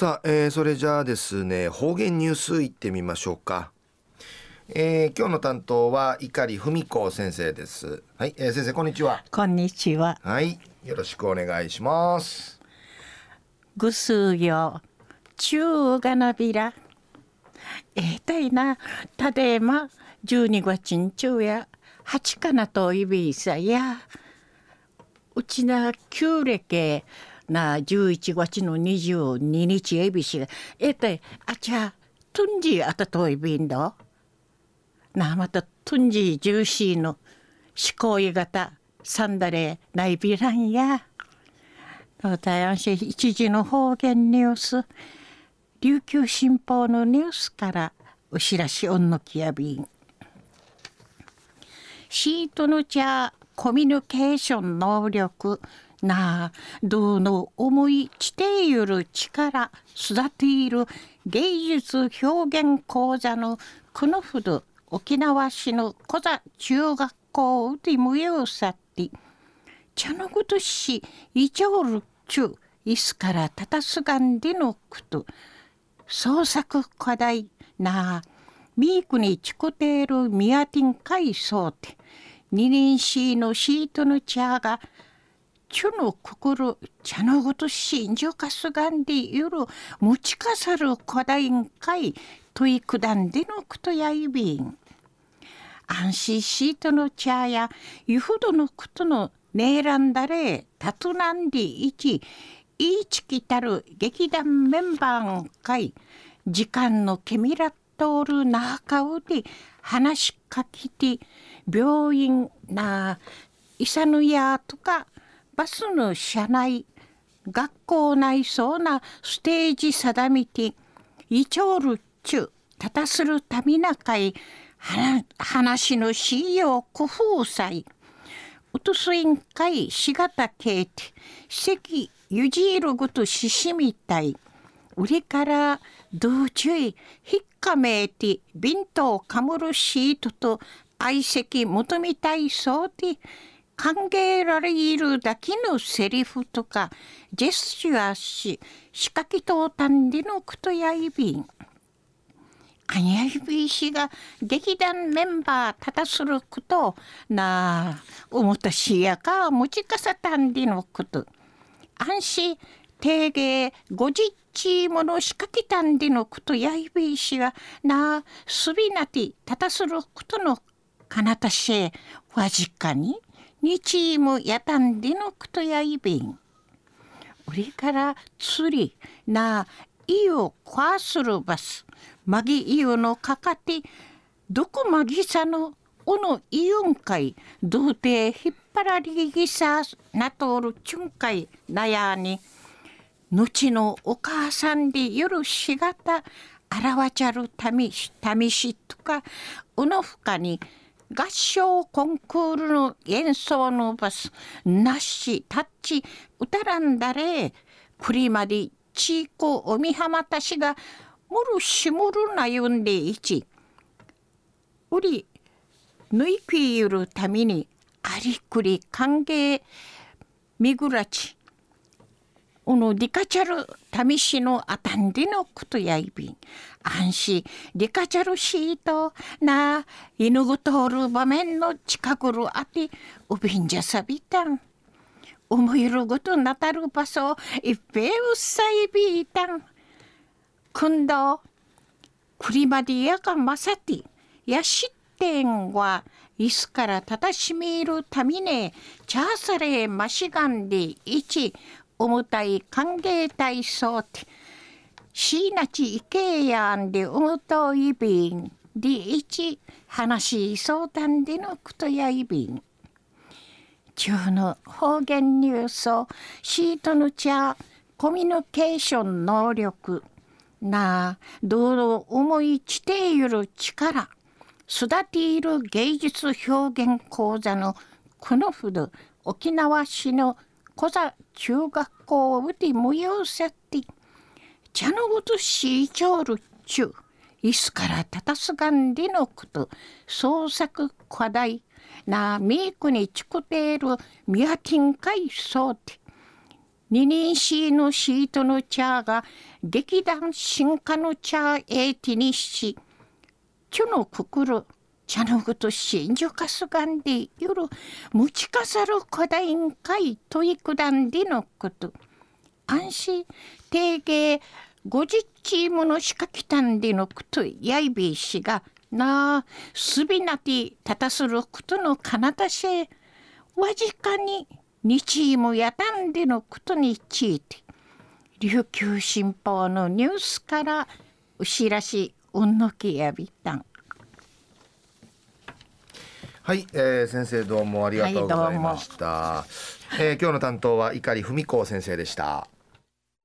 さあ、えー、それじゃあですね方言ニュースいってみましょうか、えー、今日の担当は碇文子先生です。はい、えー、先生こんにちは。こんにちは。はいよろしくお願いします。ぐすよ中がなびら。えー、たいなたでま12月ん中や。8かなといびいさや。うちな旧暦な11月の22日えびしがえたいあちゃトンジあたといびんど？なまたトンジジューシーの思考い型サンダレないびらんや。大安市一時の方言ニュース琉球新報のニュースからお知らしおんのきやびん。シートの茶コミュニケーション能力なあどうの思い地底ゆる力育ている芸術表現講座のこのふど沖縄市の小座中学校で無用さって茶のことしいちょる中いすからたたすがんでのこと創作課題なあミークにチコテールミヤティンカそうて二輪シーのシートの茶がちょの心茶のごとしんじょかすがんでゆる持ちかさる古代んかい問いくだんでのくとやいびん。安心シートの茶やゆふどのことのねえらんだれたとなんでいちいちきたる劇団メンバーんかい時間のけみらっとおるなあかうで話しかけて病院な医者のやとかバスの車内学校内そうなステージ定めてイチョール中立たたするたみなかい話のしよう工夫祭。うとすいんかいしがたけいて席ゆじいるごとししみたい。売りから道中ひっかめいてビントをかむるシートと相席求めたいそうで考えられるだけのセリフとかジェスチュアし仕掛けとたんでのことやいびん。あやいびしが劇団メンバーたたすることなあ思ったしやか持ちかさたんでのこと安心定芸ごじっちもの仕掛けたんでのことやいびしがなあすびなてたたすることのかなたしえわじかに日もやたんでのくとやいびん。うりから釣りなあ、いをこわするばす。まぎいよのかかて、どこまぎさのおのいよんかい、どうて引っ張らりぎさなとおるちゅんかいなやに、後のお母さんで夜しがた、あらわちゃるたみし、たみしとか、うのふかに、合唱コンクールの演奏のバスなしタッチ歌らんだれくりまでちいこおみはまたしがもるしもるなゆんでいち。うりぬいきゆるためにありくり歓迎みぐらち。おのリカチャルタミシのあたんでのことやいびん。安心リカチャルシートな犬ぐ通る場面の近くるあてうびんじゃさびたん。思いるごとなたる場所いっぺうさいびいたん。くんどくりまでやかまさてやしってんはいすからたたしみるためねチャーサレマシガンでいち重たい歓迎体操ってしなちいけやんで重といびんでいち話相談でのことやいびん中の方言ニュースをシートの茶コミュニケーション能力なあ道路思いちている力。育ている芸術表現講座のこのふど沖縄市の小座中学校をで無用せって茶のごとしいちょるちゅう椅子から立たすがんでのこと創作課題なみーくにちくているみやてんかいそうて二人しのシートの茶が劇団進化の茶へティニッシチュのくくる茶のぐと真珠かすがんで夜持ちかさる古代委員会といくだんでのこと。安心定芸50チームの仕掛けたんでのこと。やいびいしがなあすびなてたたすることのかなたし。わじかに日もやたんでのことについて。琉球新報のニュースから牛らしうんのきやびたん。はい、えー、先生どうもありがとうございました、はい、えー、今日の担当は碇文子先生でした